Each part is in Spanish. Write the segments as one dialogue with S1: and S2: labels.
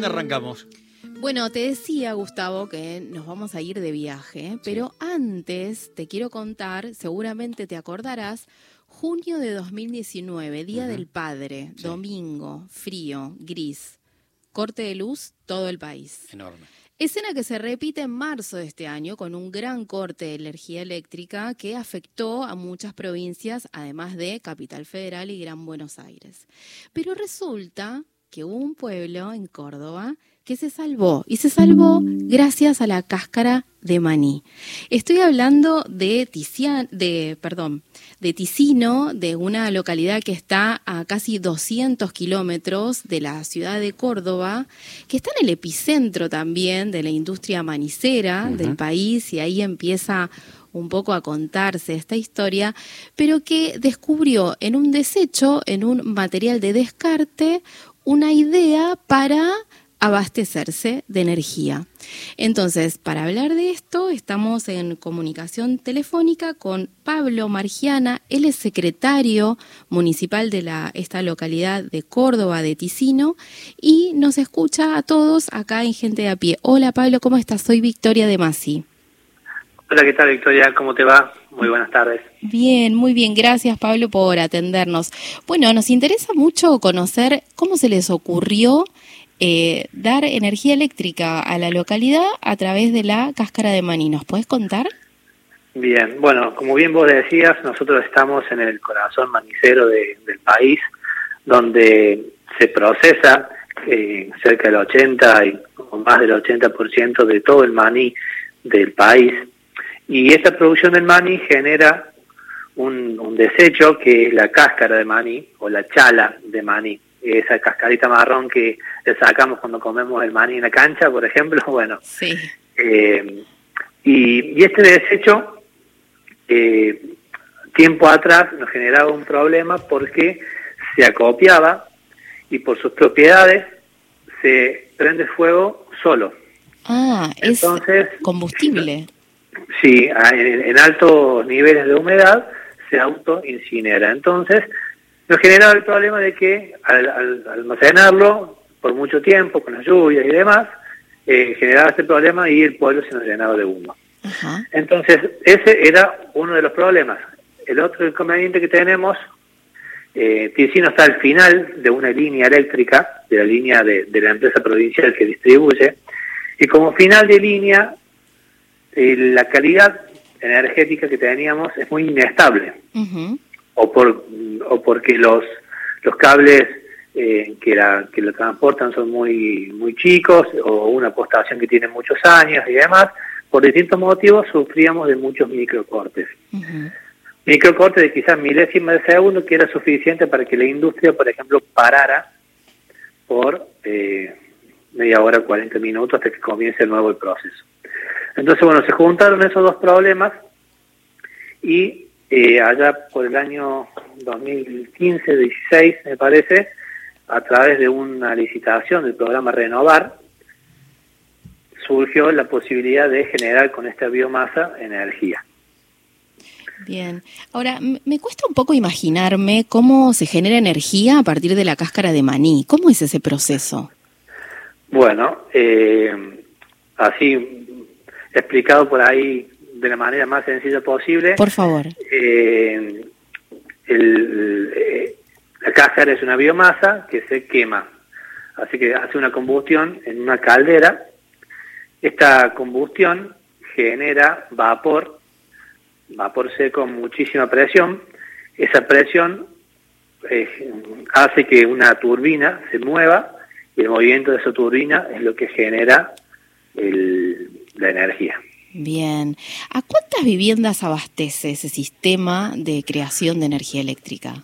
S1: dónde arrancamos?
S2: Bueno, te decía, Gustavo, que nos vamos a ir de viaje, pero antes te quiero contar, seguramente te acordarás, junio de 2019, Día del Padre, domingo, frío, gris, corte de luz, todo el país.
S1: Enorme.
S2: Escena que se repite en marzo de este año con un gran corte de energía eléctrica que afectó a muchas provincias, además de Capital Federal y Gran Buenos Aires. Pero resulta que hubo un pueblo en Córdoba que se salvó y se salvó gracias a la cáscara de maní. Estoy hablando de perdón, de Ticino, de una localidad que está a casi 200 kilómetros de la ciudad de Córdoba, que está en el epicentro también de la industria manicera del país y ahí empieza un poco a contarse esta historia, pero que descubrió en un desecho, en un material de descarte, una idea para abastecerse de energía. Entonces, para hablar de esto, estamos en comunicación telefónica con Pablo Margiana, él es secretario municipal de esta localidad de Córdoba, de Ticino, y nos escucha a todos acá en Gente de a Pie. Hola Pablo, ¿cómo estás? Soy Victoria de Masi.
S3: Hola, ¿qué tal Victoria? ¿Cómo te va? Muy buenas tardes.
S2: Bien, muy bien. Gracias Pablo por atendernos. Bueno, nos interesa mucho conocer cómo se les ocurrió eh, dar energía eléctrica a la localidad a través de la cáscara de maní. ¿Nos puedes contar?
S3: Bien, bueno, como bien vos decías, nosotros estamos en el corazón manicero del país, donde se procesa eh, cerca del 80 y más del 80% de todo el maní del país. Y esta producción del maní genera un, un desecho que es la cáscara de maní o la chala de maní esa cascarita marrón que le sacamos cuando comemos el maní en la cancha, por ejemplo, bueno.
S2: Sí.
S3: Eh, y, este desecho, eh, tiempo atrás, nos generaba un problema porque se acopiaba y por sus propiedades se prende fuego solo.
S2: Ah, Entonces, es combustible.
S3: Sí, en, en altos niveles de humedad se autoincinera. Entonces, nos generaba el problema de que al, almacenarlo por mucho tiempo, con la lluvia y demás, eh, generaba este problema y el pueblo se nos llenaba de humo. Entonces, ese era uno de los problemas. El otro inconveniente que tenemos, eh, Ticino está al final de una línea eléctrica, de la línea de, la empresa provincial que distribuye, y como final de línea, eh, la calidad energética que teníamos es muy inestable o, por, o porque los, los cables eh, que, la, que lo transportan son muy, muy chicos o una postación que tiene muchos años y demás, por distintos motivos sufríamos de muchos microcortes. Microcortes de quizás milésimas de segundo que era suficiente para que la industria, por ejemplo, parara por eh, media hora, 40 minutos hasta que comience el nuevo proceso. Entonces, bueno, se juntaron esos dos problemas y eh, allá por el año 2015-16, me parece, a través de una licitación del programa Renovar, surgió la posibilidad de generar con esta biomasa energía.
S2: Bien, ahora me cuesta un poco imaginarme cómo se genera energía a partir de la cáscara de maní. ¿Cómo es ese proceso?
S3: Bueno, eh, así explicado por ahí de la manera más sencilla posible.
S2: Por favor.
S3: Eh, eh, la cáscara es una biomasa que se quema, así que hace una combustión en una caldera. Esta combustión genera vapor, vapor seco con muchísima presión. Esa presión eh, hace que una turbina se mueva y el movimiento de esa turbina es lo que genera la energía.
S2: Bien. ¿A cuántas viviendas abastece ese sistema de creación de energía eléctrica?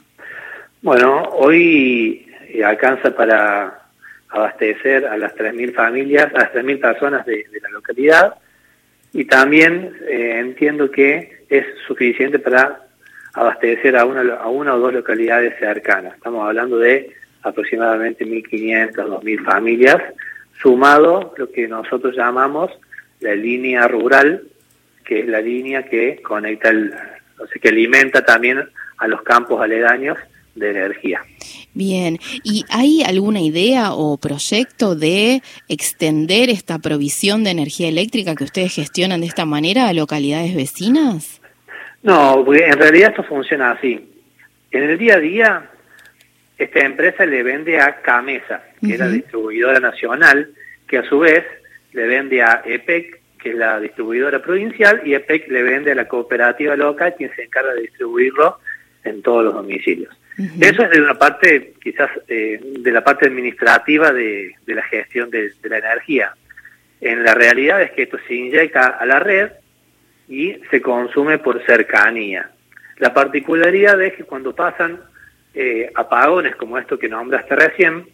S3: Bueno, hoy eh, alcanza para abastecer a las 3.000 familias, a las 3.000 personas de, la localidad y también eh, entiendo que es suficiente para abastecer a una, a una o dos localidades cercanas. Estamos hablando de aproximadamente 1.500, 2.000 familias, sumado lo que nosotros llamamos la línea rural, que es la línea que conecta, el, o sea, que alimenta también a los campos aledaños de energía.
S2: Bien, ¿y hay alguna idea o proyecto de extender esta provisión de energía eléctrica que ustedes gestionan de esta manera a localidades vecinas?
S3: No, en realidad esto funciona así. En el día a día, esta empresa le vende a Camesa, que es la distribuidora nacional, que a su vez le vende a EPEC, que es la distribuidora provincial, y EPEC le vende a la cooperativa local, quien se encarga de distribuirlo en todos los domicilios. Eso es de una parte, quizás, eh, de la parte administrativa de, la gestión de, la energía. En la realidad es que esto se inyecta a la red y se consume por cercanía. La particularidad es que cuando pasan eh, apagones como esto que nombraste recién,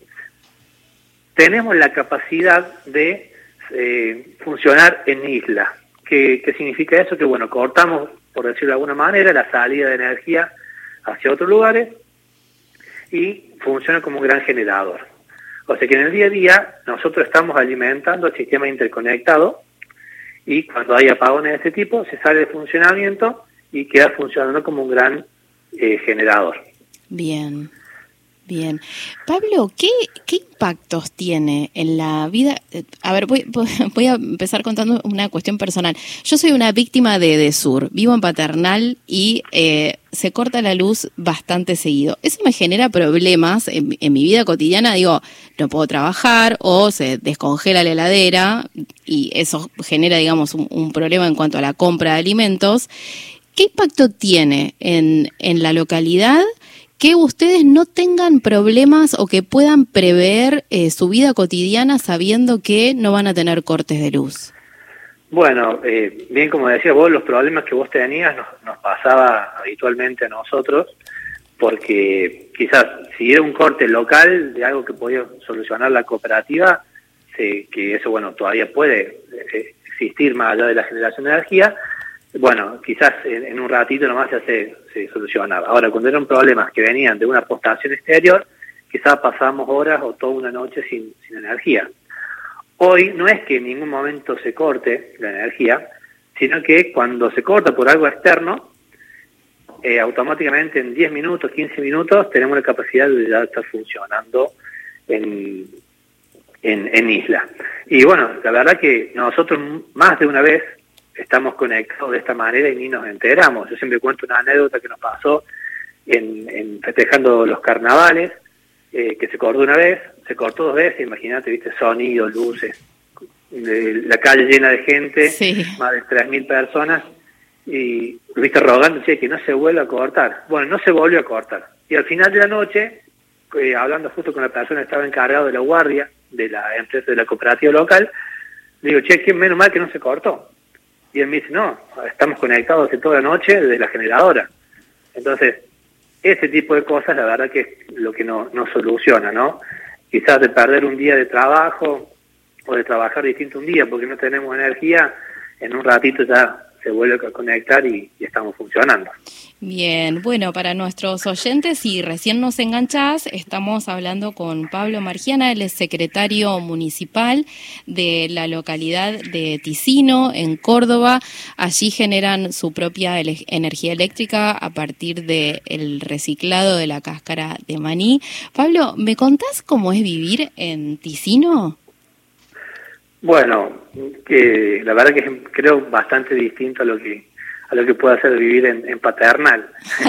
S3: tenemos la capacidad de eh, funcionar en isla. ¿Qué, ¿Qué significa eso? Que bueno, cortamos, por decirlo de alguna manera, la salida de energía hacia otros lugares y funciona como un gran generador. O sea que en el día a día nosotros estamos alimentando el sistema interconectado y cuando hay apagones de este tipo se sale de funcionamiento y queda funcionando como un gran eh, generador.
S2: Bien. Bien. Pablo, ¿qué, ¿qué impactos tiene en la vida? A ver, voy, voy a empezar contando una cuestión personal. Yo soy una víctima de Desur, vivo en Paternal y eh, se corta la luz bastante seguido. Eso me genera problemas en, mi vida cotidiana. Digo, no puedo trabajar o se descongela la heladera y eso genera, digamos, un, un problema en cuanto a la compra de alimentos. ¿Qué impacto tiene en, en la localidad? Que ustedes no tengan problemas o que puedan prever eh, su vida cotidiana sabiendo que no van a tener cortes de luz?
S3: Bueno, eh, bien como decías vos, los problemas que vos tenías nos, nos pasaba habitualmente a nosotros, porque quizás si era un corte local de algo que podía solucionar la cooperativa, que eso bueno todavía puede eh, existir más allá de la generación de energía, bueno, quizás en, un ratito nomás ya se, se solucionaba. Ahora, cuando eran problemas que venían de una postación exterior, quizás pasamos horas o toda una noche sin, sin energía. Hoy no es que en ningún momento se corte la energía, sino que cuando se corta por algo externo, eh, automáticamente en 10 minutos, 15 minutos, tenemos la capacidad de ya estar funcionando en, en, en isla. Y bueno, la verdad que nosotros más de una vez estamos conectados de esta manera y ni nos enteramos. Yo siempre cuento una anécdota que nos pasó en, festejando los carnavales, eh, que se cortó una vez, se cortó dos veces, imagínate, viste, sonido, luces, la calle llena de gente, más de 3.000 personas, y viste rogando, che, que no se vuelva a cortar. Bueno, no se volvió a cortar. Y al final de la noche, eh, hablando justo con la persona que estaba encargado de la guardia de la empresa de la cooperativa local, digo, che, que menos mal que no se cortó y él me dice, no, estamos conectados toda la noche desde la generadora. Entonces, ese tipo de cosas, la verdad que es lo que no, no soluciona, ¿no? Quizás de perder un día de trabajo o de trabajar distinto un día porque no tenemos energía, en un ratito ya se vuelve a conectar y, estamos funcionando.
S2: Bien, bueno, para nuestros oyentes, si recién nos enganchás, estamos hablando con Pablo Margiana, él es secretario municipal de la localidad de Ticino, en Córdoba. Allí generan su propia energía eléctrica a partir del reciclado de la cáscara de maní. Pablo, ¿me contás cómo es vivir en Ticino?
S3: Bueno, que la verdad que creo bastante distinto a lo que a lo que puede hacer vivir en, paternal.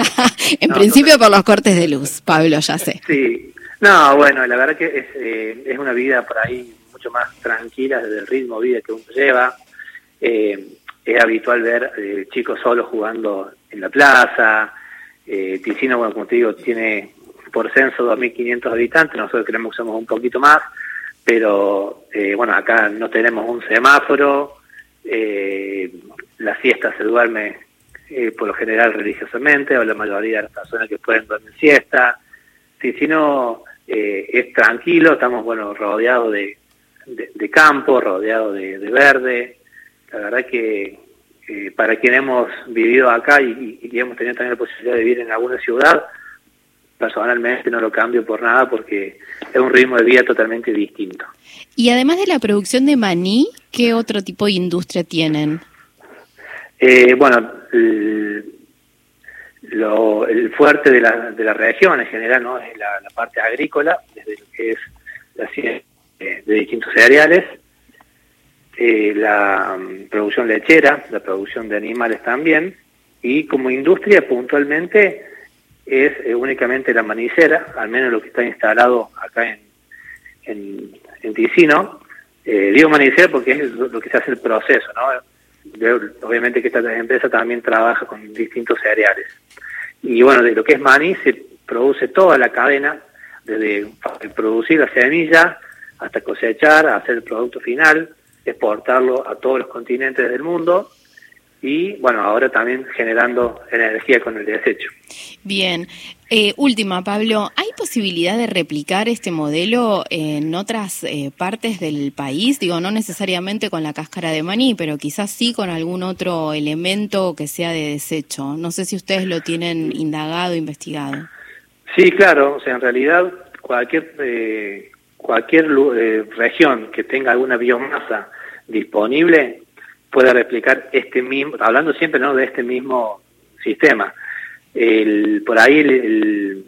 S2: en principio por los cortes de luz, Pablo, ya sé.
S3: Sí, no, bueno, la verdad que es, eh, es una vida por ahí mucho más tranquila desde el ritmo de vida que uno lleva. Eh, es habitual ver eh, chicos solos jugando en la plaza. Eh, Ticino, bueno, como te digo, tiene por censo 2.500 habitantes, nosotros creemos que somos un poquito más pero eh, bueno, acá no tenemos un semáforo, eh, la siesta se duerme eh, por lo general religiosamente, o la mayoría de las personas que pueden dormir siesta, si, si no es tranquilo, estamos bueno rodeados de, de, campo, rodeados de, verde, la verdad que para quien hemos vivido acá y, y hemos tenido también la posibilidad de vivir en alguna ciudad, personalmente no lo cambio por nada porque es un ritmo de vida totalmente distinto.
S2: Y además de la producción de maní, ¿qué otro tipo de industria tienen?
S3: Eh, bueno, lo, el fuerte de la, de la región en general, ¿no? Es la, parte agrícola, desde lo que es la de, de distintos cereales, eh, la mm, producción lechera, la producción de animales también, y como industria puntualmente es eh, únicamente la manicera, al menos lo que está instalado acá en, en, en Ticino. Eh, digo manicera porque es lo que se hace el proceso, ¿no? obviamente que esta empresa también trabaja con distintos cereales. Y bueno, de lo que es maní se produce toda la cadena, desde producir la semilla hasta cosechar, hacer el producto final, exportarlo a todos los continentes del mundo y bueno, ahora también generando energía con el desecho.
S2: Bien, eh, última, Pablo, ¿hay posibilidad de replicar este modelo en otras eh, partes del país? Digo, no necesariamente con la cáscara de maní, pero quizás sí con algún otro elemento que sea de desecho. No sé si ustedes lo tienen indagado, investigado.
S3: Sí, claro, o sea, en realidad cualquier eh, cualquier eh, región que tenga alguna biomasa disponible puede replicar este mismo, hablando siempre no de este mismo sistema. El, por ahí el,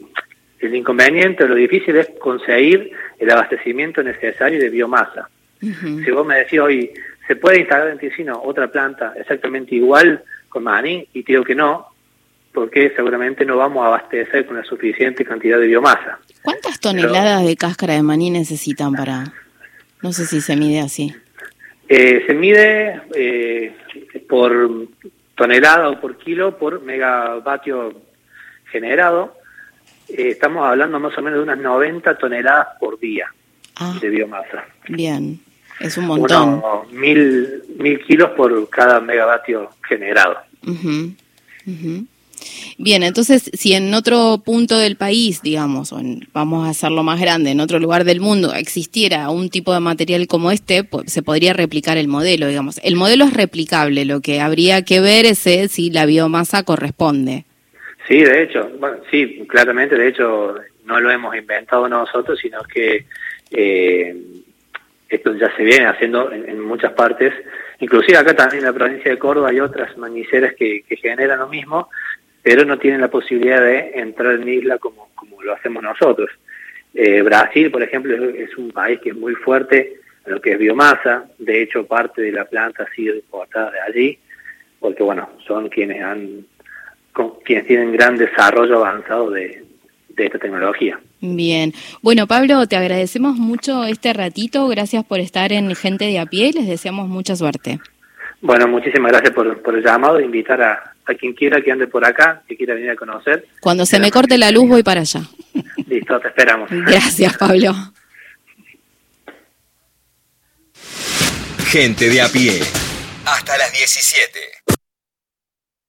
S3: el, inconveniente, lo difícil es conseguir el abastecimiento necesario de biomasa. Si vos me decís hoy, ¿se puede instalar en Ticino otra planta exactamente igual con maní? Y te digo que no, porque seguramente no vamos a abastecer con la suficiente cantidad de biomasa.
S2: ¿Cuántas toneladas de cáscara de maní necesitan para...? No sé si se mide así.
S3: Eh, se mide eh, por tonelada o por kilo por megavatio generado. Eh, estamos hablando más o menos de unas 90 toneladas por día ah. de biomasa.
S2: Bien, es un montón.
S3: mil, mil kilos por cada megavatio generado.
S2: Bien, entonces, si en otro punto del país, digamos, o vamos a hacerlo más grande, en otro lugar del mundo, existiera un tipo de material como este, pues, se podría replicar el modelo, digamos. El modelo es replicable, lo que habría que ver es eh, si la biomasa corresponde.
S3: Sí, de hecho, bueno, sí, claramente, de hecho, no lo hemos inventado nosotros, sino que eh, esto ya se viene haciendo en, muchas partes, inclusive acá también en la provincia de Córdoba hay otras maniceras que generan lo mismo, pero no tienen la posibilidad de entrar en isla como, como lo hacemos nosotros. Eh, Brasil, por ejemplo, es, un país que es muy fuerte en lo que es biomasa, de hecho parte de la planta ha sido importada de allí, porque bueno, son quienes han quienes tienen gran desarrollo avanzado de, de esta tecnología.
S2: Bien. Bueno, Pablo, te agradecemos mucho este ratito. Gracias por estar en Gente de a pie. Les deseamos mucha suerte.
S3: Bueno, muchísimas gracias por, por el llamado, invitar a, a quien quiera que ande por acá, que quiera venir a conocer.
S2: Cuando se me corte la luz voy para allá.
S3: Listo, te esperamos.
S2: Gracias, Pablo.
S1: Gente de a pie. Hasta las 17.